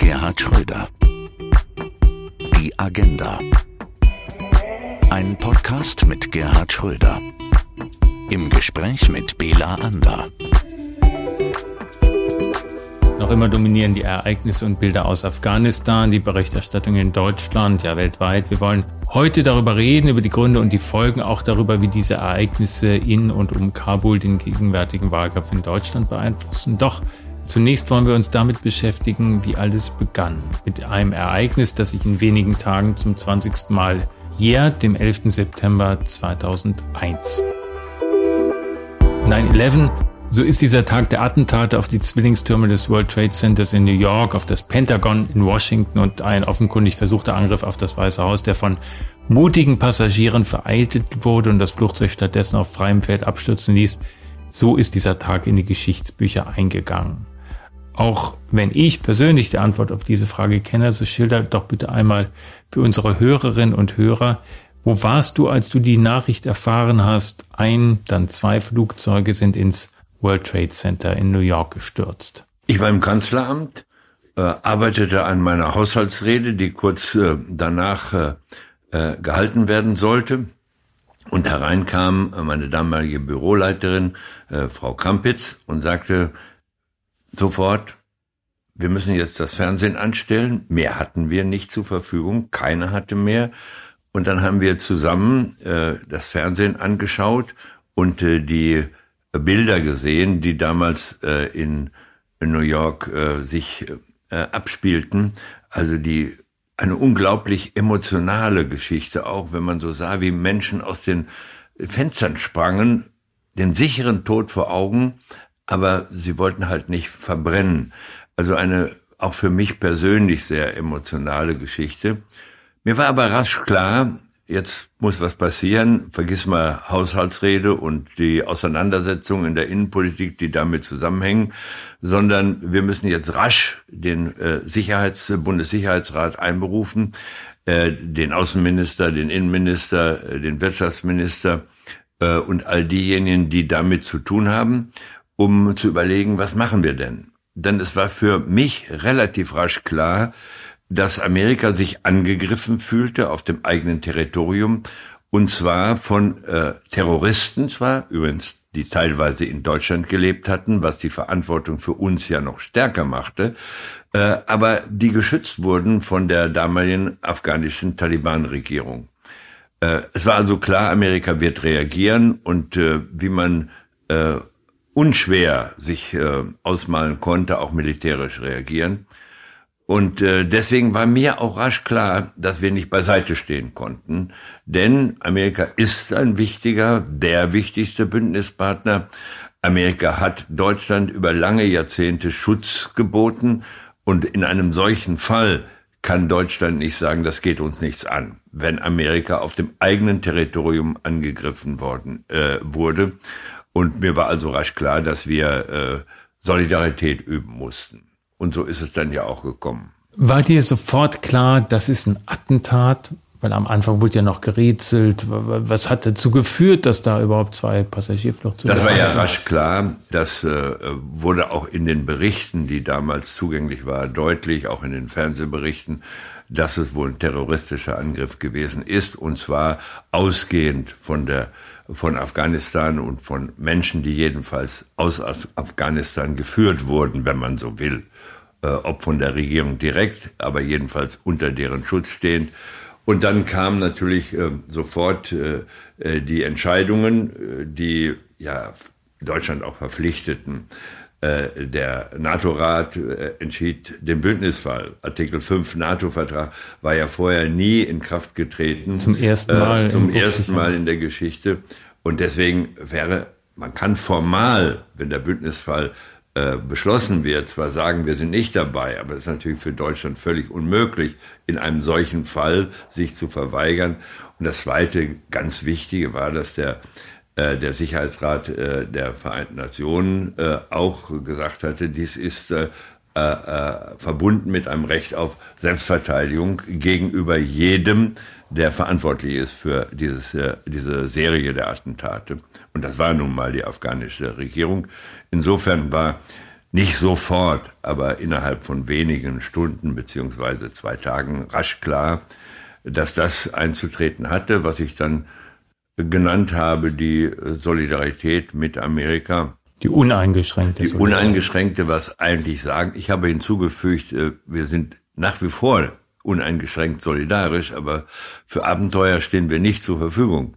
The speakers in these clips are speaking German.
Gerhard Schröder. Die Agenda. Ein Podcast mit Gerhard Schröder. Im Gespräch mit Bela Ander. Noch immer dominieren die Ereignisse und Bilder aus Afghanistan, die Berichterstattung in Deutschland, ja weltweit. Wir wollen heute darüber reden, über die Gründe und die Folgen, auch darüber, wie diese Ereignisse in und um Kabul den gegenwärtigen Wahlkampf in Deutschland beeinflussen. Doch Zunächst wollen wir uns damit beschäftigen, wie alles begann. Mit einem Ereignis, das sich in wenigen Tagen zum 20. Mal jährt, dem 11. September 2001. 9-11, so ist dieser Tag der Attentate auf die Zwillingstürme des World Trade Centers in New York, auf das Pentagon in Washington und ein offenkundig versuchter Angriff auf das Weiße Haus, der von mutigen Passagieren vereitelt wurde und das Flugzeug stattdessen auf freiem Feld abstürzen ließ. So ist dieser Tag in die Geschichtsbücher eingegangen. Auch wenn ich persönlich die Antwort auf diese Frage kenne, so schilder doch bitte einmal für unsere Hörerinnen und Hörer, wo warst du, als du die Nachricht erfahren hast, ein, dann zwei Flugzeuge sind ins World Trade Center in New York gestürzt? Ich war im Kanzleramt, äh, arbeitete an meiner Haushaltsrede, die kurz äh, danach äh, äh gehalten werden sollte. Und hereinkam meine damalige Büroleiterin, äh, Frau Krampitz, und sagte, sofort, wir müssen jetzt das Fernsehen anstellen. Mehr hatten wir nicht zur Verfügung, keiner hatte mehr. Und dann haben wir zusammen äh, das Fernsehen angeschaut und äh, die Bilder gesehen, die damals äh, in, in New York äh, sich äh, abspielten. Also die eine unglaublich emotionale Geschichte, auch wenn man so sah, wie Menschen aus den Fenstern sprangen, den sicheren Tod vor Augen, aber sie wollten halt nicht verbrennen. Also eine auch für mich persönlich sehr emotionale Geschichte. Mir war aber rasch klar, jetzt muss was passieren. Vergiss mal Haushaltsrede und die Auseinandersetzungen in der Innenpolitik, die damit zusammenhängen, sondern wir müssen jetzt rasch den äh, Sicherheits Bundessicherheitsrat einberufen, äh, den Außenminister, den Innenminister, äh, den Wirtschaftsminister und all diejenigen, die damit zu tun haben um zu überlegen, was machen wir denn? Denn es war für mich relativ rasch klar, dass Amerika sich angegriffen fühlte auf dem eigenen Territorium und zwar von äh, Terroristen zwar, übrigens die teilweise in Deutschland gelebt hatten, was die Verantwortung für uns ja noch stärker machte, äh, aber die geschützt wurden von der damaligen afghanischen Taliban-Regierung. Äh, es war also klar, Amerika wird reagieren und äh, wie man äh, unschwer sich äh, ausmalen konnte, auch militärisch reagieren. Und äh, deswegen war mir auch rasch klar, dass wir nicht beiseite stehen konnten. Denn Amerika ist ein wichtiger, der wichtigste Bündnispartner. Amerika hat Deutschland über lange Jahrzehnte Schutz geboten. Und in einem solchen Fall kann Deutschland nicht sagen, das geht uns nichts an, wenn Amerika auf dem eigenen Territorium angegriffen worden äh, wurde. Und mir war also rasch klar, dass wir äh, Solidarität üben mussten. Und so ist es dann ja auch gekommen. War dir sofort klar, das ist ein Attentat? Weil am Anfang wurde ja noch gerätselt. Was hat dazu geführt, dass da überhaupt zwei Passagierflugzeuge Das war ja rasch klar. Das äh, wurde auch in den Berichten, die damals zugänglich waren, deutlich, auch in den Fernsehberichten, dass es wohl ein terroristischer Angriff gewesen ist. Und zwar ausgehend von der von Afghanistan und von Menschen, die jedenfalls aus Afghanistan geführt wurden, wenn man so will. Äh, ob von der Regierung direkt, aber jedenfalls unter deren Schutz stehend. Und dann kamen natürlich äh, sofort äh, äh die Entscheidungen, äh, die ja Deutschland auch verpflichteten. Äh, der NATO-Rat entschied den Bündnisfall. Artikel 5 NATO-Vertrag war ja vorher nie in Kraft getreten. Zum ersten Mal. Zum ersten Mal in der Geschichte. Und deswegen wäre, man kann formal, wenn der Bündnisfall äh, beschlossen wird, zwar sagen, wir sind nicht dabei, aber es ist natürlich für Deutschland völlig unmöglich, in einem solchen Fall sich zu verweigern. Und das Zweite, ganz Wichtige war, dass der äh, der Sicherheitsrat äh, der Vereinten Nationen äh, auch gesagt hatte, dies ist verbunden mit einem Recht auf Selbstverteidigung gegenüber jedem, der verantwortlich ist für dieses, diese Serie der Attentate. Und das war nun mal die afghanische Regierung. Insofern war nicht sofort, aber innerhalb von wenigen Stunden beziehungsweise zwei Tagen rasch klar, dass das einzutreten hatte, was ich dann genannt habe, die Solidarität mit Amerika. Die uneingeschränkte. Die uneingeschränkte, was eigentlich sagen. Ich habe hinzugefügt, äh, wir sind nach wie vor uneingeschränkt solidarisch, aber für Abenteuer stehen wir nicht zur Verfügung.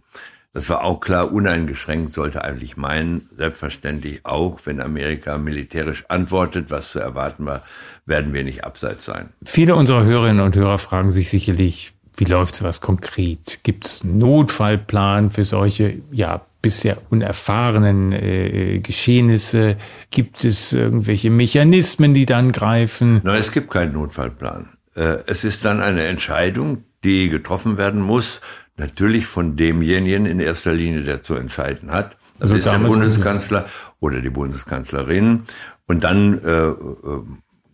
Das war auch klar, uneingeschränkt sollte eigentlich meinen, selbstverständlich auch, wenn Amerika militärisch antwortet, was zu erwarten war, werden wir nicht abseits sein. Viele unserer Hörerinnen und Hörer fragen sich sicherlich, wie läuft sowas konkret? Gibt es einen Notfallplan für solche, ja, bisher unerfahrenen äh, Geschehnisse? Gibt es irgendwelche Mechanismen, die dann greifen? Nein, es gibt keinen Notfallplan. Äh, es ist dann eine Entscheidung, die getroffen werden muss natürlich von demjenigen in erster Linie, der zu entscheiden hat. Das also ist der Bundeskanzler oder die Bundeskanzlerin. Und dann äh, äh,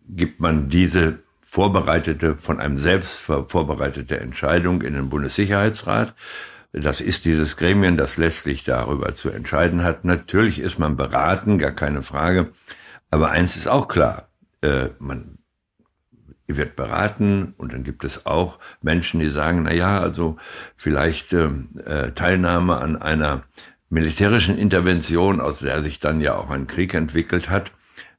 gibt man diese vorbereitete, von einem selbst vorbereitete Entscheidung in den Bundessicherheitsrat. Das ist dieses Gremium, das letztlich darüber zu entscheiden hat. Natürlich ist man beraten, gar keine Frage. Aber eins ist auch klar, äh, man wird beraten und dann gibt es auch Menschen, die sagen, na ja, also vielleicht ähm, äh, Teilnahme an einer militärischen Intervention, aus der sich dann ja auch ein Krieg entwickelt hat,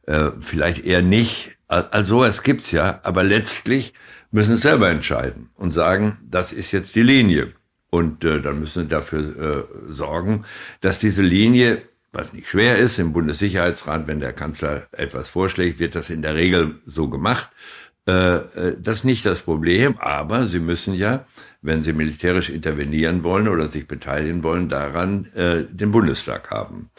äh, vielleicht eher nicht. Also es gibt's ja, aber letztlich müssen es selber entscheiden und sagen, das ist jetzt die Linie. Und äh, dann müssen sie dafür äh, sorgen, dass diese Linie was nicht schwer ist, im Bundessicherheitsrat, wenn der Kanzler etwas vorschlägt, wird das in der Regel so gemacht. Äh, äh, das ist nicht das Problem, aber Sie müssen ja, wenn Sie militärisch intervenieren wollen oder sich beteiligen wollen, daran äh, den Bundestag haben.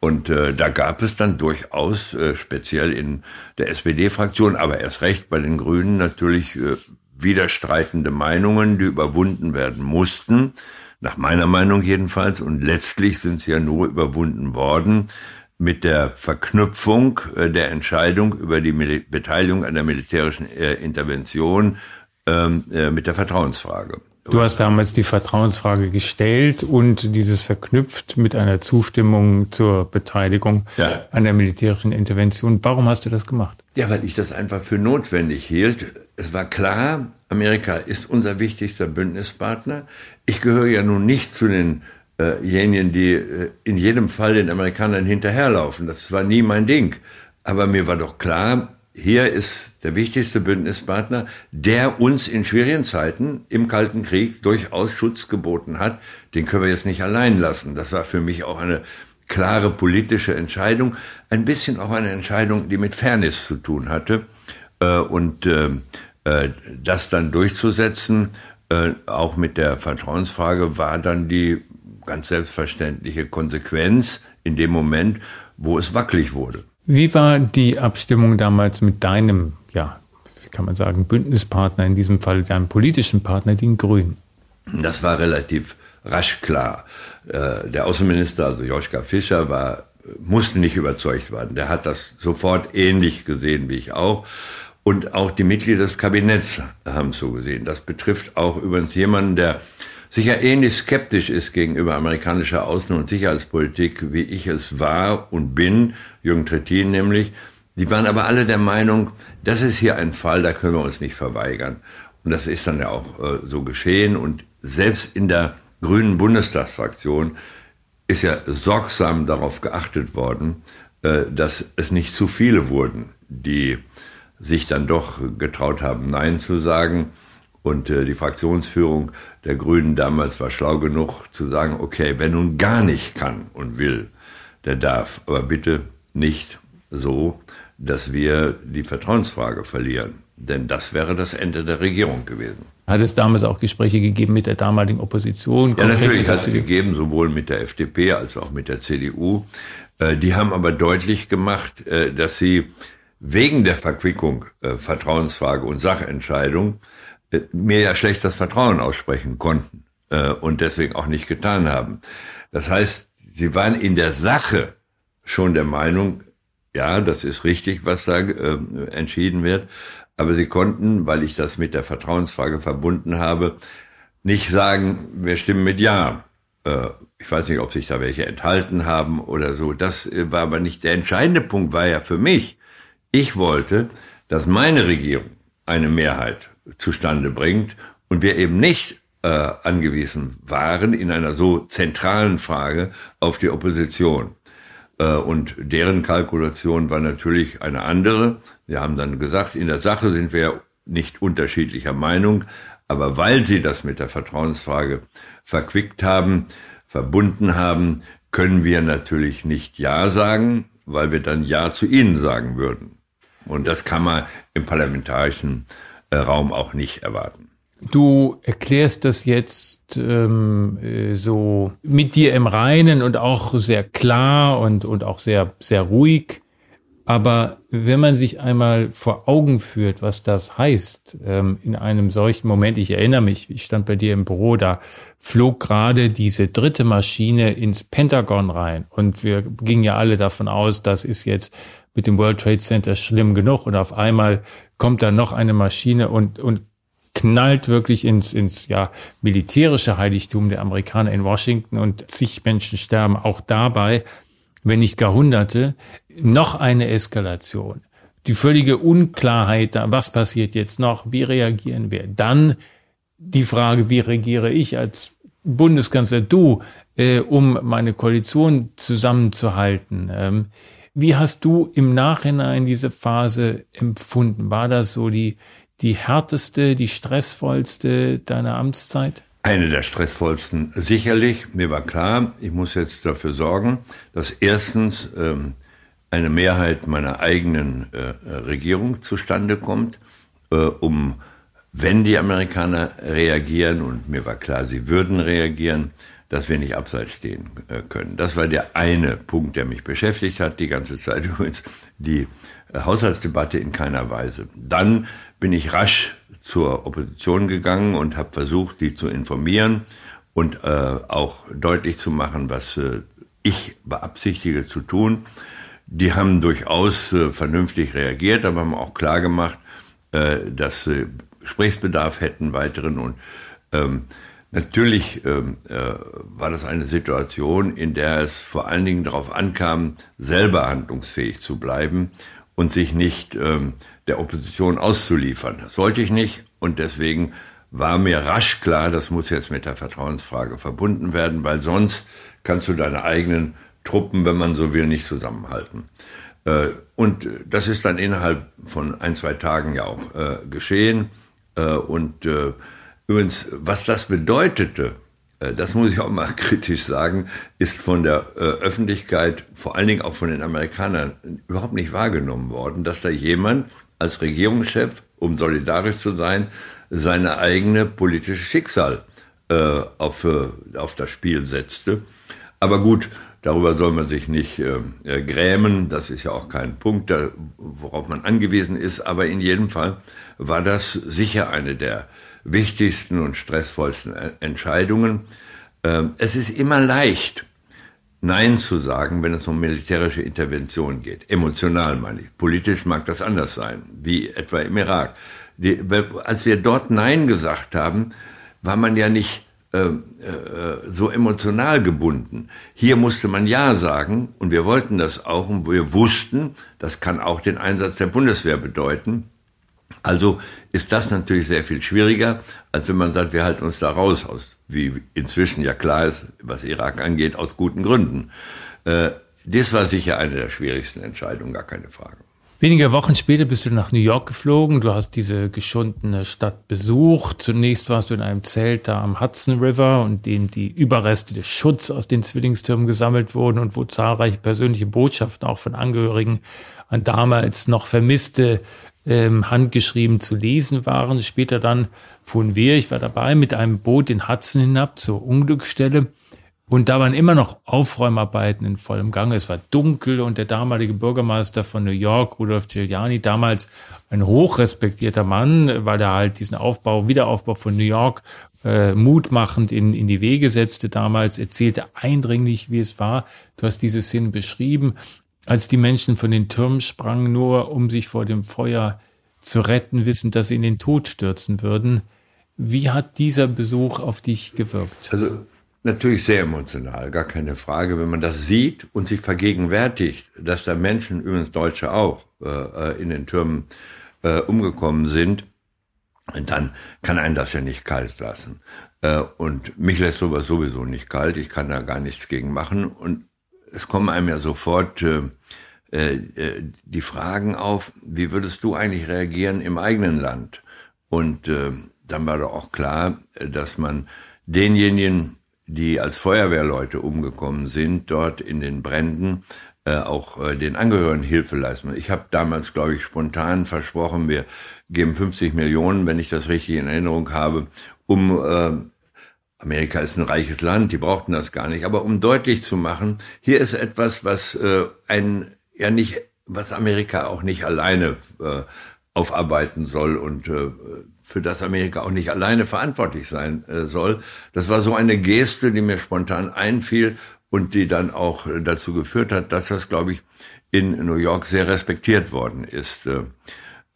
Und äh, da gab es dann durchaus, äh, speziell in der SPD-Fraktion, aber erst recht bei den Grünen natürlich äh, widerstreitende Meinungen, die überwunden werden mussten, nach meiner Meinung jedenfalls. Und letztlich sind sie ja nur überwunden worden, mit der Verknüpfung äh, der Entscheidung über die Mil Beteiligung an der militärischen äh, Intervention ähm, äh, mit der Vertrauensfrage. Du hast damals die Vertrauensfrage gestellt und dieses verknüpft mit einer Zustimmung zur Beteiligung ja. an der militärischen Intervention. Warum hast du das gemacht? Ja, weil ich das einfach für notwendig hielt. Es war klar, Amerika ist unser wichtigster Bündnispartner. Ich gehöre ja nun nicht zu den diejenigen, die äh, in jedem Fall den Amerikanern hinterherlaufen. Das war nie mein Ding. Aber mir war doch klar, hier ist der wichtigste Bündnispartner, der uns in schwierigen Zeiten im Kalten Krieg durchaus Schutz geboten hat. Den können wir jetzt nicht allein lassen. Das war für mich auch eine klare politische Entscheidung, ein bisschen auch eine Entscheidung, die mit Fairness zu tun hatte. Äh, und äh, das dann durchzusetzen, auch mit der Vertrauensfrage, war dann die ganz selbstverständliche Konsequenz in dem Moment, wo es wackelig wurde. Wie war die Abstimmung damals mit deinem, ja, wie kann man sagen, Bündnispartner, in diesem Fall deinem politischen Partner, den Grünen? Das war relativ rasch klar. Äh, der Außenminister, also Joschka Fischer, war, musste nicht überzeugt werden. Der hat das sofort ähnlich gesehen wie ich auch. Und auch die Mitglieder des Kabinetts haben so gesehen. Das betrifft auch übrigens jemanden, der sicher ähnlich skeptisch ist gegenüber amerikanischer Außen- und Sicherheitspolitik, wie ich es war und bin, Jürgen Trittin nämlich. Die waren aber alle der Meinung, das ist hier ein Fall, da können wir uns nicht verweigern. Und das ist dann ja auch äh, so geschehen. Und selbst in der grünen Bundestagsfraktion ist ja sorgsam darauf geachtet worden, äh, dass es nicht zu viele wurden, die sich dann doch getraut haben, Nein zu sagen. Und äh, die Fraktionsführung der Grünen damals war schlau genug zu sagen, okay, wer nun gar nicht kann und will, der darf, aber bitte nicht so, dass wir die Vertrauensfrage verlieren. Denn das wäre das Ende der Regierung gewesen. Hat es damals auch Gespräche gegeben mit der damaligen Opposition? Ja, natürlich hat es gegeben, sowohl mit der FDP als auch mit der CDU. Äh, die haben aber deutlich gemacht, äh, dass sie wegen der Verquickung äh, Vertrauensfrage und Sachentscheidung mir ja schlecht das Vertrauen aussprechen konnten äh, und deswegen auch nicht getan haben. Das heißt, sie waren in der Sache schon der Meinung, ja, das ist richtig, was da äh, entschieden wird, aber sie konnten, weil ich das mit der Vertrauensfrage verbunden habe, nicht sagen, wir stimmen mit Ja. Äh, ich weiß nicht, ob sich da welche enthalten haben oder so. Das äh, war aber nicht der entscheidende Punkt, war ja für mich, Ich wollte, dass meine Regierung eine Mehrheit zustande bringt und wir eben nicht äh, angewiesen waren in einer so zentralen Frage auf die Opposition. Äh, und deren Kalkulation war natürlich eine andere. Sie haben dann gesagt, in der Sache sind wir nicht unterschiedlicher Meinung, aber weil sie das mit der Vertrauensfrage verquickt haben, verbunden haben, können wir natürlich nicht Ja sagen, weil wir dann Ja zu ihnen sagen würden. Und das kann man im parlamentarischen Raum auch nicht erwarten. Du erklärst das jetzt ähm, äh, so mit dir im Reinen und auch sehr klar und, und auch sehr, sehr ruhig. Aber wenn man sich einmal vor Augen führt, was das heißt, ähm, in einem solchen Moment, ich erinnere mich, ich stand bei dir im Büro, da flog gerade diese dritte Maschine ins Pentagon rein und wir gingen ja alle davon aus, das ist jetzt mit dem World Trade Center schlimm genug und auf einmal kommt da noch eine Maschine und, und knallt wirklich ins, ins ja, militärische Heiligtum der Amerikaner in Washington und zig Menschen sterben auch dabei, wenn nicht gar Hunderte, noch eine Eskalation. Die völlige Unklarheit, was passiert jetzt noch, wie reagieren wir? Dann die Frage, wie reagiere ich als Bundeskanzler, du, äh, um meine Koalition zusammenzuhalten? Ähm, wie hast du im Nachhinein diese Phase empfunden? War das so die, die härteste, die stressvollste deiner Amtszeit? Eine der stressvollsten, sicherlich. Mir war klar, ich muss jetzt dafür sorgen, dass erstens ähm, eine Mehrheit meiner eigenen äh, Regierung zustande kommt, äh, um, wenn die Amerikaner reagieren, und mir war klar, sie würden reagieren, dass wir nicht abseits stehen äh, können. Das war der eine Punkt, der mich beschäftigt hat, die ganze Zeit übrigens, die äh, Haushaltsdebatte in keiner Weise. Dann bin ich rasch zur Opposition gegangen und habe versucht, die zu informieren und äh, auch deutlich zu machen, was äh, ich beabsichtige zu tun. Die haben durchaus äh, vernünftig reagiert, aber haben auch klar gemacht, äh, dass sie Gesprächsbedarf hätten weiteren und ähm, Natürlich ähm, äh, war das eine Situation, in der es vor allen Dingen darauf ankam, selber handlungsfähig zu bleiben und sich nicht ähm, der Opposition auszuliefern. Das wollte ich nicht und deswegen war mir rasch klar, das muss jetzt mit der Vertrauensfrage verbunden werden, weil sonst kannst du deine eigenen Truppen, wenn man so will, nicht zusammenhalten. Äh, und das ist dann innerhalb von ein, zwei Tagen ja auch äh, geschehen. Äh, und übrigens, was das bedeutete, das muss ich auch mal kritisch sagen, ist von der Öffentlichkeit, vor allen Dingen auch von den Amerikanern, überhaupt nicht wahrgenommen worden, dass da jemand als Regierungschef, um solidarisch zu sein, seine eigene politische Schicksal äh, auf, äh, auf das Spiel setzte. Aber gut, darüber soll man sich nicht äh, äh, grämen. Das ist ja auch kein Punkt, worauf man angewiesen ist. Aber in jedem Fall war das sicher eine der wichtigsten und stressvollsten Entscheidungen. Ähm, es ist immer leicht, Nein zu sagen, wenn es um militärische Intervention geht. Emotional meine ich. Politisch mag das anders sein, wie etwa im Irak. Die, als wir dort Nein gesagt haben, war man ja nicht äh, äh, so emotional gebunden. Hier musste man Ja sagen und wir wollten das auch und wir wussten, das kann auch den Einsatz der Bundeswehr bedeuten. Also ist das natürlich sehr viel schwieriger, als wenn man sagt, wir halten uns da raus aus wie inzwischen ja klar ist, was Irak angeht, aus guten Gründen. Äh, das war sicher eine der schwierigsten Entscheidungen, gar keine Frage. Wenige Wochen später bist du nach New York geflogen. Du hast diese geschundene Stadt besucht. Zunächst warst du in einem Zelt da am Hudson River und dem die Überreste des Schutz aus den Zwillingstürmen gesammelt wurden und wo zahlreiche persönliche Botschaften auch von Angehörigen an damals noch vermisste ähm, handgeschrieben zu lesen waren. Später dann fuhren wir, ich war dabei, mit einem Boot in Hudson hinab zur Unglücksstelle. Und da waren immer noch Aufräumarbeiten in vollem Gange. Es war dunkel und der damalige Bürgermeister von New York, Rudolf Giuliani, damals ein hochrespektierter Mann, weil er halt diesen Aufbau, Wiederaufbau von New York äh, mutmachend in, in die Wege setzte damals, erzählte eindringlich, wie es war. Du hast diese Szene beschrieben als die Menschen von den Türmen sprangen, nur um sich vor dem Feuer zu retten, wissend, dass sie in den Tod stürzen würden. Wie hat dieser Besuch auf dich gewirkt? Also natürlich sehr emotional, gar keine Frage. Wenn man das sieht und sich vergegenwärtigt, dass da Menschen, übrigens Deutsche auch, äh, in den Türmen äh, umgekommen sind, dann kann einen das ja nicht kalt lassen. Äh, und mich lässt sowas sowieso nicht kalt. Ich kann da gar nichts gegen machen. Und es kommen einem ja sofort äh, äh, die Fragen auf, wie würdest du eigentlich reagieren im eigenen Land? Und äh, dann war doch auch klar, dass man denjenigen, die als Feuerwehrleute umgekommen sind, dort in den Bränden, äh, auch äh, den Angehörigen Hilfe leisten. Ich habe damals, glaube ich, spontan versprochen, wir geben 50 Millionen, wenn ich das richtig in Erinnerung habe, um äh, Amerika ist ein reiches Land, die brauchten das gar nicht, aber um deutlich zu machen, hier ist etwas, was äh, ein ja nicht, was Amerika auch nicht alleine äh, aufarbeiten soll und äh, für das Amerika auch nicht alleine verantwortlich sein äh, soll. Das war so eine Geste, die mir spontan einfiel und die dann auch dazu geführt hat, dass das, glaube ich, in New York sehr respektiert worden ist. Äh,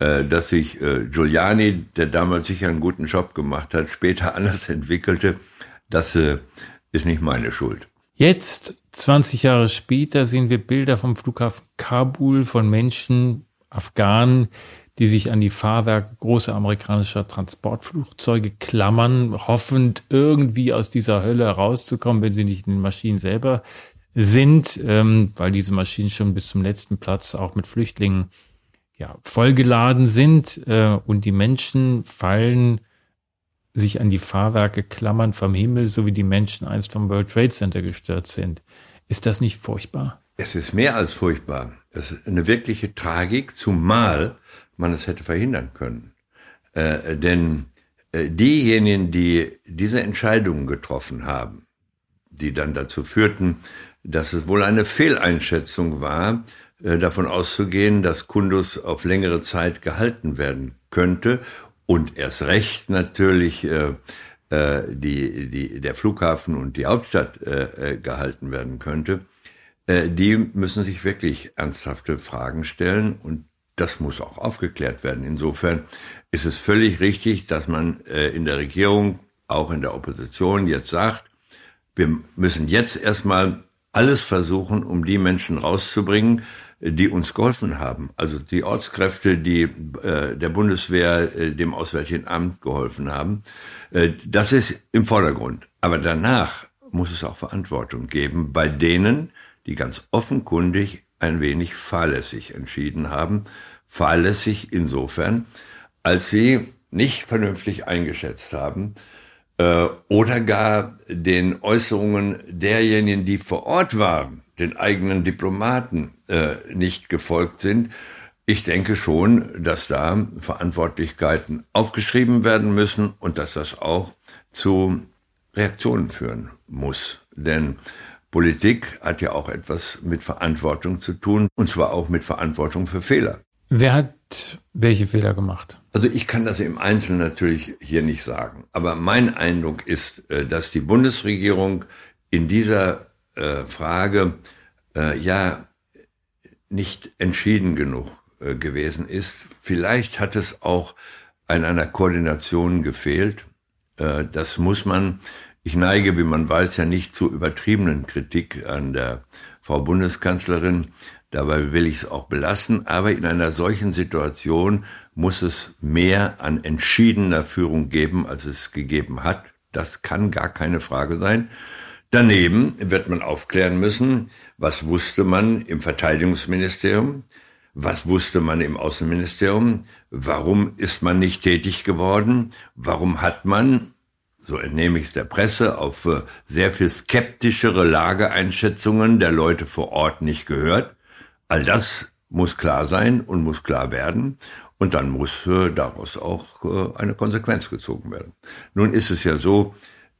äh, dass sich äh, Giuliani, der damals sicher einen guten Job gemacht hat, später anders entwickelte, das ist nicht meine Schuld. Jetzt, 20 Jahre später, sehen wir Bilder vom Flughafen Kabul von Menschen, Afghanen, die sich an die Fahrwerke großer amerikanischer Transportflugzeuge klammern, hoffend irgendwie aus dieser Hölle herauszukommen, wenn sie nicht in den Maschinen selber sind, ähm, weil diese Maschinen schon bis zum letzten Platz auch mit Flüchtlingen ja, vollgeladen sind äh, und die Menschen fallen sich an die Fahrwerke klammern vom Himmel, so wie die Menschen einst vom World Trade Center gestört sind. Ist das nicht furchtbar? Es ist mehr als furchtbar. Es ist eine wirkliche Tragik, zumal man es hätte verhindern können. Äh, denn äh, diejenigen, die diese Entscheidungen getroffen haben, die dann dazu führten, dass es wohl eine Fehleinschätzung war, äh, davon auszugehen, dass Kundus auf längere Zeit gehalten werden könnte und erst recht natürlich äh, äh, die, die, der Flughafen und die Hauptstadt äh, äh gehalten werden könnte, äh, die müssen sich wirklich ernsthafte Fragen stellen und das muss auch aufgeklärt werden. Insofern ist es völlig richtig, dass man äh, in der Regierung, auch in der Opposition jetzt sagt, wir müssen jetzt erstmal alles versuchen, um die Menschen rauszubringen, die uns geholfen haben. Also die Ortskräfte, die äh, der Bundeswehr, äh, dem Auswärtigen Amt geholfen haben. Äh, das ist im Vordergrund. Aber danach muss es auch Verantwortung geben bei denen, die ganz offenkundig ein wenig fahrlässig entschieden haben. Fahrlässig insofern, als sie nicht vernünftig eingeschätzt haben äh, oder gar den Äußerungen derjenigen, die vor Ort waren, den eigenen Diplomaten äh, nicht gefolgt sind. Ich denke schon, dass da Verantwortlichkeiten aufgeschrieben werden müssen und dass das auch zu Reaktionen führen muss. Denn Politik hat ja auch etwas mit Verantwortung zu tun, und zwar auch mit Verantwortung für Fehler. Wer hat welche Fehler gemacht? Also ich kann das im Einzelnen natürlich hier nicht sagen, aber mein Eindruck ist, äh, dass die Bundesregierung in dieser äh, Frage äh, ja nicht entschieden genug gewesen ist. Vielleicht hat es auch an einer Koordination gefehlt. das muss man ich neige, wie man weiß, ja nicht zu übertriebenen Kritik an der Frau Bundeskanzlerin. Dabei will ich es auch belassen. Aber in einer solchen Situation muss es mehr an entschiedener Führung geben, als es gegeben hat. Das kann gar keine Frage sein. Daneben wird man aufklären müssen, was wusste man im Verteidigungsministerium, was wusste man im Außenministerium, warum ist man nicht tätig geworden, warum hat man so entnehme ich es der Presse, auf äh, sehr viel skeptischere Lageeinschätzungen der Leute vor Ort nicht gehört. All das muss klar sein und muss klar werden. Und dann muss äh, daraus auch äh, eine Konsequenz gezogen werden. Nun ist es ja so,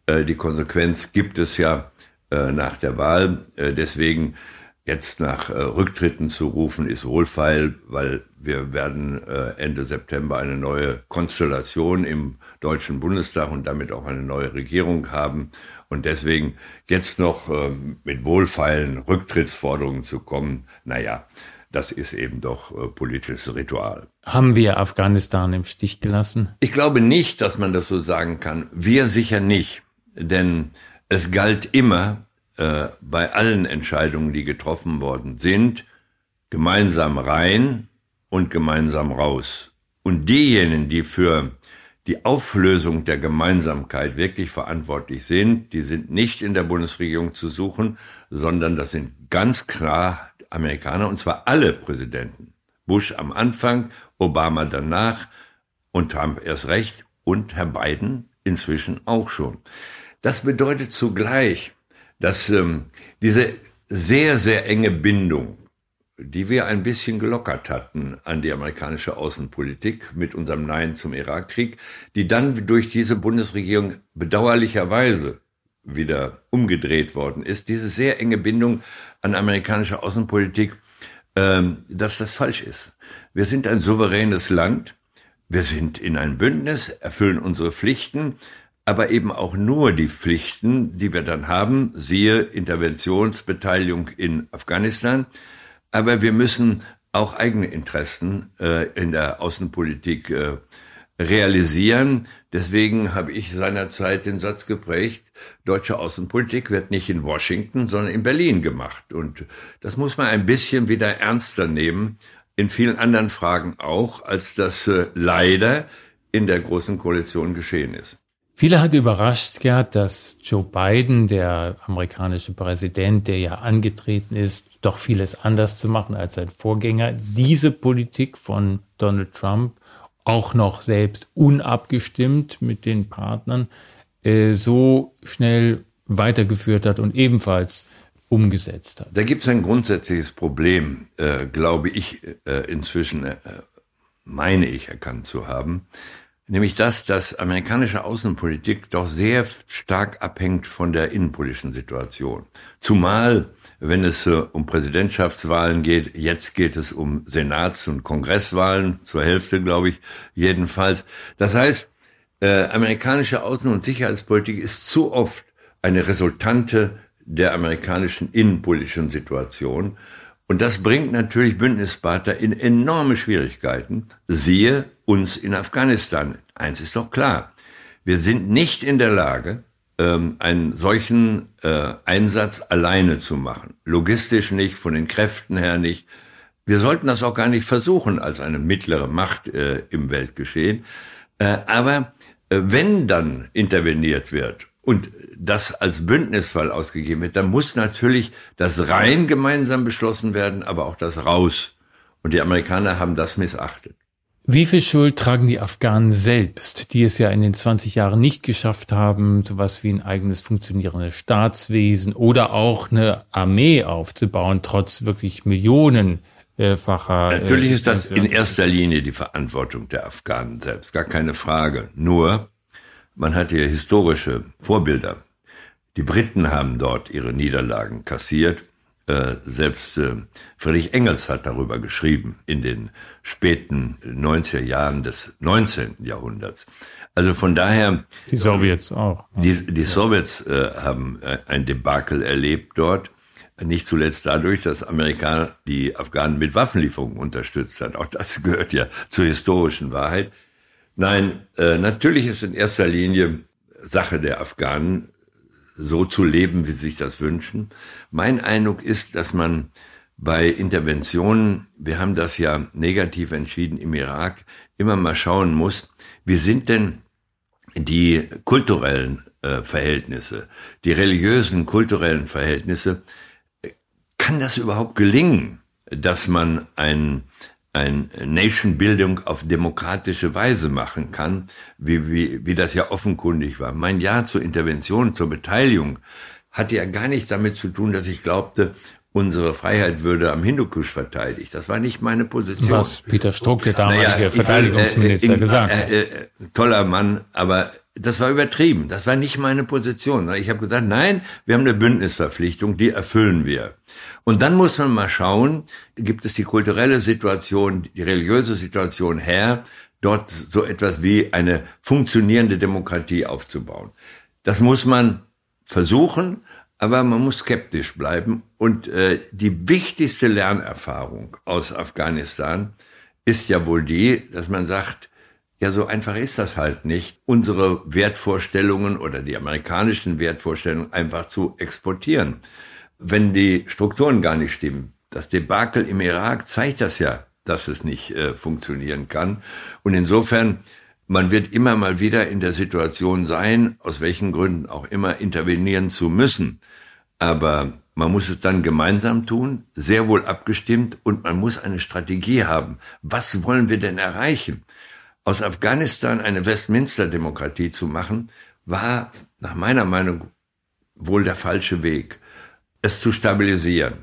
die Konsequenz gibt es ja äh, nach der Wahl. Äh, deswegen jetzt nach äh, Rücktritten zu rufen, ist wohlfeil, weil wir werden äh, Ende September eine neue Konstellation im Deutschen Bundestag und damit auch eine neue Regierung haben. Und deswegen jetzt noch äh, mit wohlfeilen Rücktrittsforderungen zu kommen, naja, das ist eben doch äh, politisches Ritual. Haben wir Afghanistan im Stich gelassen? Ich glaube nicht, dass man das so sagen kann. Wir sicher nicht. Denn es galt immer äh, bei allen Entscheidungen, die getroffen worden sind, gemeinsam rein und gemeinsam raus. Und diejenigen, die für die Auflösung der Gemeinsamkeit wirklich verantwortlich sind, die sind nicht in der Bundesregierung zu suchen, sondern das sind ganz klar Amerikaner, und zwar alle Präsidenten. Bush am Anfang, Obama danach und Trump erst recht und Herr Biden inzwischen auch schon. Das bedeutet zugleich, dass ähm, diese sehr, sehr enge Bindung die wir ein bisschen gelockert hatten an die amerikanische Außenpolitik mit unserem Nein zum Irakkrieg, die dann durch diese Bundesregierung bedauerlicherweise wieder umgedreht worden ist, diese sehr enge Bindung an amerikanische Außenpolitik, ähm, dass das falsch ist. Wir sind ein souveränes Land, wir sind in ein Bündnis, erfüllen unsere Pflichten, aber eben auch nur die Pflichten, die wir dann haben, siehe Interventionsbeteiligung in Afghanistan, aber wir müssen auch eigene Interessen äh, in der Außenpolitik äh, realisieren. Deswegen habe ich seinerzeit den Satz geprägt, deutsche Außenpolitik wird nicht in Washington, sondern in Berlin gemacht. Und das muss man ein bisschen wieder ernster nehmen, in vielen anderen Fragen auch, als das äh, leider in der Großen Koalition geschehen ist. Viele hat überrascht, Gerd, dass Joe Biden, der amerikanische Präsident, der ja angetreten ist, doch vieles anders zu machen als sein Vorgänger, diese Politik von Donald Trump auch noch selbst unabgestimmt mit den Partnern äh, so schnell weitergeführt hat und ebenfalls umgesetzt hat. Da gibt es ein grundsätzliches Problem, äh, glaube ich, äh, inzwischen äh, meine ich erkannt zu haben nämlich das, dass amerikanische Außenpolitik doch sehr stark abhängt von der innenpolitischen Situation. Zumal, wenn es äh, um Präsidentschaftswahlen geht, jetzt geht es um Senats- und Kongresswahlen, zur Hälfte, glaube ich, jedenfalls. Das heißt, äh, amerikanische Außen- und Sicherheitspolitik ist zu oft eine Resultante der amerikanischen innenpolitischen Situation. Und das bringt natürlich Bündnispartner in enorme Schwierigkeiten. Siehe uns in Afghanistan. Eins ist doch klar. Wir sind nicht in der Lage, ähm, einen solchen äh, Einsatz alleine zu machen. Logistisch nicht, von den Kräften her nicht. Wir sollten das auch gar nicht versuchen als eine mittlere Macht äh, im Weltgeschehen. Äh, aber äh, wenn dann interveniert wird und das als Bündnisfall ausgegeben wird, dann muss natürlich das rein gemeinsam beschlossen werden, aber auch das raus. Und die Amerikaner haben das missachtet. Wie viel Schuld tragen die Afghanen selbst, die es ja in den 20 Jahren nicht geschafft haben, sowas wie ein eigenes funktionierendes Staatswesen oder auch eine Armee aufzubauen, trotz wirklich millionenfacher. Natürlich ist das in erster Linie die Verantwortung der Afghanen selbst, gar keine Frage. Nur, man hat hier historische Vorbilder. Die Briten haben dort ihre Niederlagen kassiert. Äh, selbst äh, Friedrich Engels hat darüber geschrieben in den späten 90er Jahren des 19. Jahrhunderts. Also von daher. Die Sowjets auch. Die, die Sowjets äh, haben äh, ein Debakel erlebt dort. Nicht zuletzt dadurch, dass Amerika die Afghanen mit Waffenlieferungen unterstützt hat. Auch das gehört ja zur historischen Wahrheit. Nein, äh, natürlich ist in erster Linie Sache der Afghanen, so zu leben, wie sie sich das wünschen. Mein Eindruck ist, dass man bei Interventionen, wir haben das ja negativ entschieden im Irak, immer mal schauen muss, wie sind denn die kulturellen äh, Verhältnisse, die religiösen, kulturellen Verhältnisse, kann das überhaupt gelingen, dass man ein ein Nation-Bildung auf demokratische Weise machen kann, wie, wie, wie das ja offenkundig war. Mein Ja zur Intervention, zur Beteiligung hatte ja gar nicht damit zu tun, dass ich glaubte, unsere Freiheit würde am Hindukusch verteidigt. Das war nicht meine Position. Was Peter Struck, der damalige naja, Verteidigungsminister, will, äh, gesagt hat. Äh, äh, toller Mann, aber das war übertrieben. Das war nicht meine Position. Ich habe gesagt, nein, wir haben eine Bündnisverpflichtung, die erfüllen wir. Und dann muss man mal schauen, gibt es die kulturelle Situation, die religiöse Situation her, dort so etwas wie eine funktionierende Demokratie aufzubauen. Das muss man versuchen, aber man muss skeptisch bleiben. Und äh, die wichtigste Lernerfahrung aus Afghanistan ist ja wohl die, dass man sagt, Ja, so einfach ist das halt nicht, unsere Wertvorstellungen oder die amerikanischen Wertvorstellungen einfach zu exportieren. Wenn die Strukturen gar nicht stimmen. Das Debakel im Irak zeigt das ja, dass es nicht äh, funktionieren kann. Und insofern, man wird immer mal wieder in der Situation sein, aus welchen Gründen auch immer intervenieren zu müssen. Aber man muss es dann gemeinsam tun, sehr wohl abgestimmt und man muss eine Strategie haben. Was wollen wir denn erreichen? Aus Afghanistan eine Westminster-Demokratie zu machen, war nach meiner Meinung wohl der falsche Weg. Es zu stabilisieren,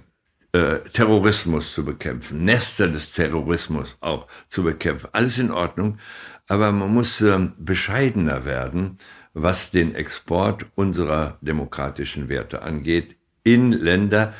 äh, Terrorismus zu bekämpfen, Nester des Terrorismus auch zu bekämpfen, alles in Ordnung, aber man muss äh, bescheidener werden, was den Export unserer demokratischen Werte angeht, in Länder,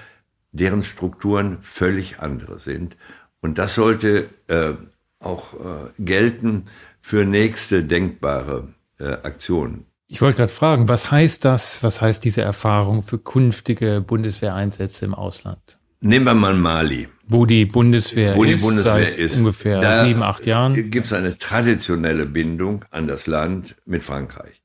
deren Strukturen völlig andere sind. Und das sollte äh, auch äh, gelten für nächste denkbare äh, Aktionen. Ich wollte gerade fragen, was heißt das, was heißt diese Erfahrung für künftige Bundeswehreinsätze im Ausland? Nehmen wir mal Mali. Wo die Bundeswehr, Wo die ist, Bundeswehr seit ist. ungefähr Da sieben, acht Jahren. Gibt es eine traditionelle Bindung an das Land mit Frankreich.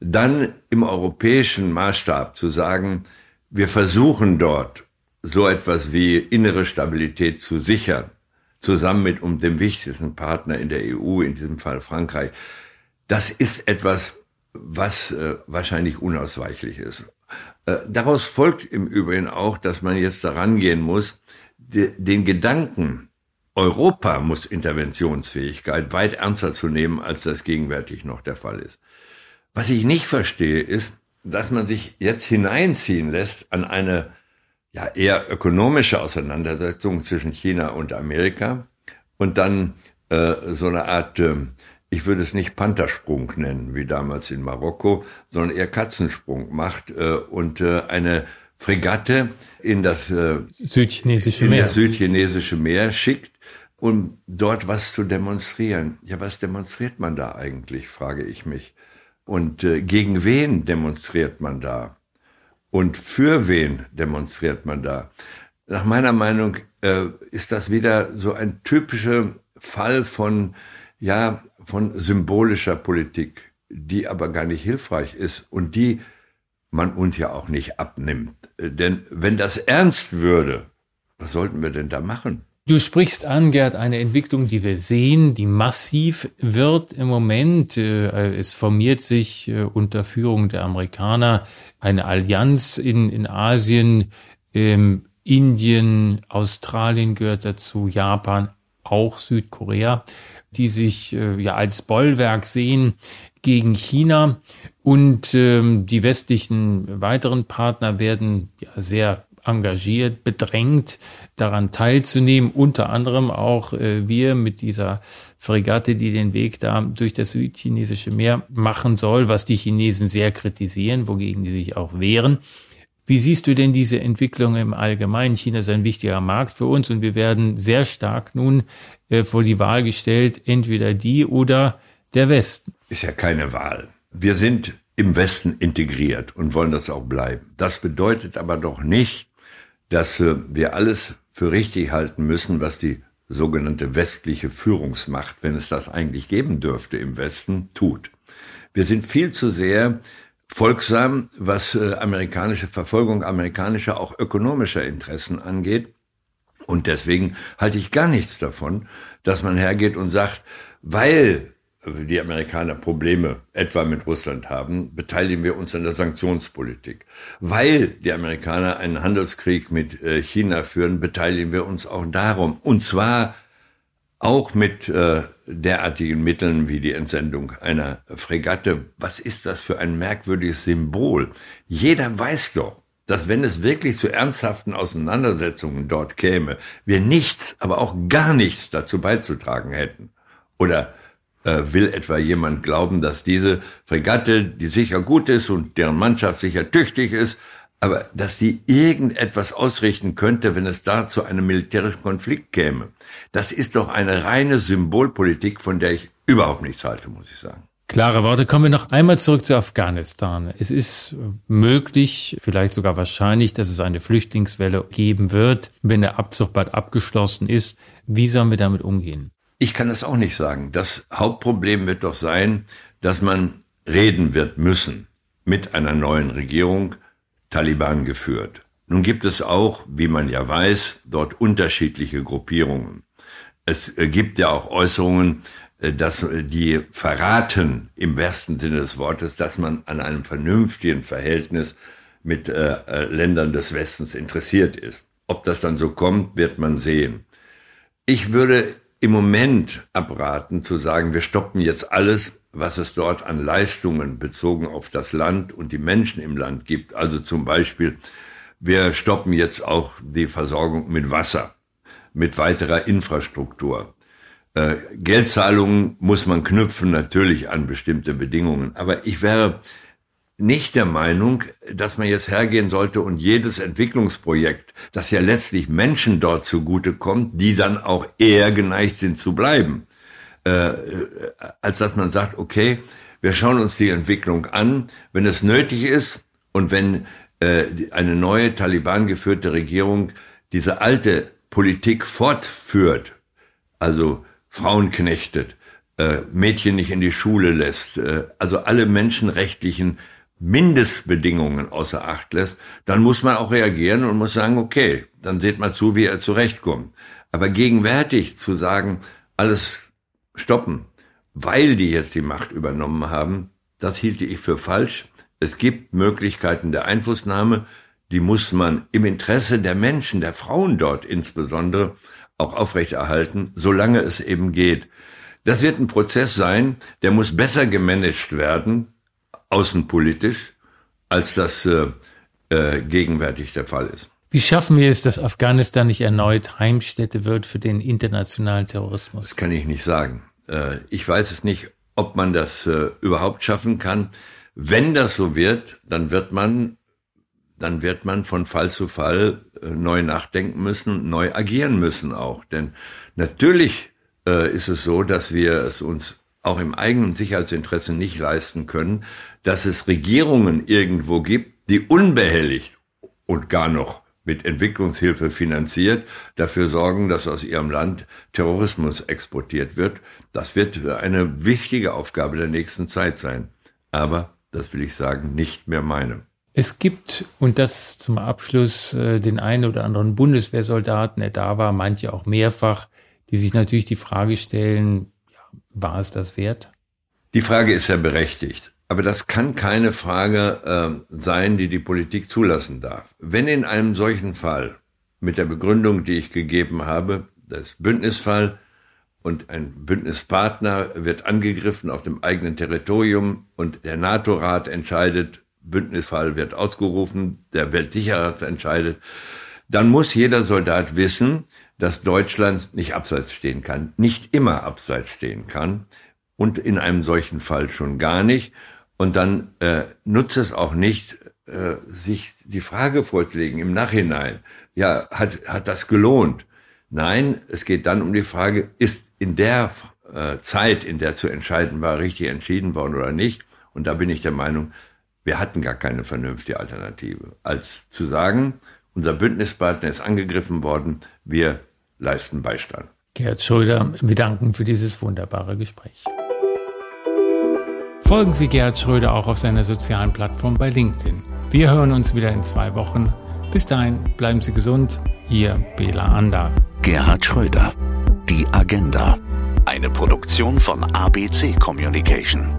Dann im europäischen Maßstab zu sagen, wir versuchen dort so etwas wie innere Stabilität zu sichern, zusammen mit um dem wichtigsten Partner in der EU, in diesem Fall Frankreich. Das ist etwas, was äh, wahrscheinlich unausweichlich ist. Äh, daraus folgt im Übrigen auch, dass man jetzt daran gehen muss, de, den Gedanken, Europa muss Interventionsfähigkeit weit ernster zu nehmen, als das gegenwärtig noch der Fall ist. Was ich nicht verstehe, ist, dass man sich jetzt hineinziehen lässt an eine ja eher ökonomische Auseinandersetzung zwischen China und Amerika und dann äh, so eine Art, äh, ich würde es nicht Panthersprung nennen, wie damals in Marokko, sondern eher Katzensprung macht äh, und äh, eine Fregatte in das äh, Südchinesische in Meer. das südchinesische Meer schickt, um dort was zu demonstrieren. Ja, was demonstriert man da eigentlich, frage ich mich. Und äh, gegen wen demonstriert man da? Und für wen demonstriert man da? Nach meiner Meinung äh, ist das wieder so ein typischer Fall von, ja, von symbolischer Politik, die aber gar nicht hilfreich ist und die man uns ja auch nicht abnimmt. Denn wenn das ernst würde, was sollten wir denn da machen? Du sprichst an, Gerd, eine Entwicklung, die wir sehen, die massiv wird im Moment. Äh, Es formiert sich äh, unter Führung der Amerikaner eine Allianz in, in Asien. Ähm, Indien, Australien gehört dazu, Japan, auch Südkorea, die sich äh, ja als Bollwerk sehen gegen China. Und ähm, die westlichen weiteren Partner werden ja sehr engagiert, bedrängt, daran teilzunehmen. Unter anderem auch äh, wir mit dieser Fregatte, die den Weg da durch das südchinesische Meer machen soll, was die Chinesen sehr kritisieren, wogegen die sich auch wehren. Wie siehst du denn diese Entwicklung im Allgemeinen? China ist ein wichtiger Markt für uns und wir werden sehr stark nun äh, vor die Wahl gestellt, entweder die oder der Westen. Ist ja keine Wahl. Wir sind im Westen integriert und wollen das auch bleiben. Das bedeutet aber doch nicht, dass äh, wir alles für richtig halten müssen, was die sogenannte westliche Führungsmacht, wenn es das eigentlich geben dürfte im Westen, tut. Wir sind viel zu sehr folgsam, was äh, amerikanische Verfolgung amerikanischer, auch ökonomischer Interessen angeht. Und deswegen halte ich gar nichts davon, dass man hergeht und sagt, weil die Amerikaner Probleme etwa mit Russland haben, beteiligen wir uns an der Sanktionspolitik. Weil die Amerikaner einen Handelskrieg mit äh, China führen, beteiligen wir uns auch darum. Und zwar auch mit äh, derartigen Mitteln wie die Entsendung einer Fregatte. Was ist das für ein merkwürdiges Symbol? Jeder weiß doch, dass wenn es wirklich zu ernsthaften Auseinandersetzungen dort käme, wir nichts, aber auch gar nichts dazu beizutragen hätten. Oder will etwa jemand glauben, dass diese Fregatte, die sicher gut ist und deren Mannschaft sicher tüchtig ist, aber dass die irgendetwas ausrichten könnte, wenn es da zu einem militärischen Konflikt käme. Das ist doch eine reine Symbolpolitik, von der ich überhaupt nichts halte, muss ich sagen. Klare Worte. Kommen wir noch einmal zurück zu Afghanistan. Es ist möglich, vielleicht sogar wahrscheinlich, dass es eine Flüchtlingswelle geben wird, wenn der Abzug bald abgeschlossen ist. Wie sollen wir damit umgehen? Ich kann das auch nicht sagen. Das Hauptproblem wird doch sein, dass man reden wird müssen mit einer neuen Regierung, Taliban geführt. Nun gibt es auch, wie man ja weiß, dort unterschiedliche Gruppierungen. Es äh, gibt ja auch Äußerungen, äh, dass äh, die verraten im besten Sinne des Wortes, dass man an einem vernünftigen Verhältnis mit äh, Ländern des Westens interessiert ist. Ob das dann so kommt, wird man sehen. Ich würde im Moment abraten zu sagen, wir stoppen jetzt alles, was es dort an Leistungen bezogen auf das Land und die Menschen im Land gibt. Also zum Beispiel, wir stoppen jetzt auch die Versorgung mit Wasser, mit weiterer Infrastruktur. Äh, Geldzahlungen muss man knüpfen natürlich an bestimmte Bedingungen. Aber ich wäre nicht der Meinung, dass man jetzt hergehen sollte und jedes Entwicklungsprojekt, das ja letztlich Menschen dort zugutekommt, die dann auch eher geneigt sind zu bleiben, äh, äh, als dass man sagt, okay, wir schauen uns die Entwicklung an, wenn es nötig ist und wenn äh, eine neue Taliban geführte Regierung diese alte Politik fortführt, also Frauen knechtet, äh, Mädchen nicht in die Schule lässt, äh, also alle menschenrechtlichen Mindestbedingungen außer Acht lässt, dann muss man auch reagieren und muss sagen, okay, dann seht mal zu, wie er zurechtkommt. Aber gegenwärtig zu sagen, alles stoppen, weil die jetzt die Macht übernommen haben, das hielte ich für falsch. Es gibt Möglichkeiten der Einflussnahme, die muss man im Interesse der Menschen, der Frauen dort insbesondere, auch aufrechterhalten, solange es eben geht. Das wird ein Prozess sein, der muss besser gemanagt werden, außenpolitisch, als das äh, äh, gegenwärtig der Fall ist. Wie schaffen wir es, dass Afghanistan nicht erneut Heimstätte wird für den internationalen Terrorismus? Das kann ich nicht sagen. Äh, ich weiß es nicht, ob man das äh, überhaupt schaffen kann. Wenn das so wird, dann wird man dann wird man von Fall zu Fall äh, neu nachdenken müssen, neu agieren müssen auch. Denn natürlich äh, ist es so, dass wir es uns auch im eigenen Sicherheitsinteresse nicht leisten können, dass es Regierungen irgendwo gibt, die unbehelligt und gar noch mit Entwicklungshilfe finanziert, dafür sorgen, dass aus ihrem Land Terrorismus exportiert wird. Das wird eine wichtige Aufgabe der nächsten Zeit sein. Aber, das will ich sagen, nicht mehr meine. Es gibt, und das zum Abschluss, äh, den einen oder anderen Bundeswehrsoldaten, der da war, manche auch mehrfach, die sich natürlich die Frage stellen, war es das wert? Die Frage ist ja berechtigt. Aber das kann keine Frage äh, sein, die die Politik zulassen darf. Wenn in einem solchen Fall mit der Begründung, die ich gegeben habe, das Bündnisfall und ein Bündnispartner wird angegriffen auf dem eigenen Territorium und der NATO-Rat entscheidet, Bündnisfall wird ausgerufen, der Weltsicherheit entscheidet, dann muss jeder Soldat wissen, dass Deutschland nicht abseits stehen kann, nicht immer abseits stehen kann und in einem solchen Fall schon gar nicht. Und dann äh, nutzt es auch nicht, äh, sich die Frage vorzulegen im Nachhinein, ja, hat, hat das gelohnt? Nein, es geht dann um die Frage, ist in der äh, Zeit, in der zu entscheiden war, richtig entschieden worden oder nicht? Und da bin ich der Meinung, wir hatten gar keine vernünftige Alternative, als zu sagen, unser Bündnispartner ist angegriffen worden, wir leisten Beistand. Gerhard Schröder, wir danken für dieses wunderbare Gespräch. Folgen Sie Gerhard Schröder auch auf seiner sozialen Plattform bei LinkedIn. Wir hören uns wieder in zwei Wochen. Bis dahin, bleiben Sie gesund. Ihr Bela Ander. Gerhard Schröder. Die Agenda. Eine Produktion von ABC Communication.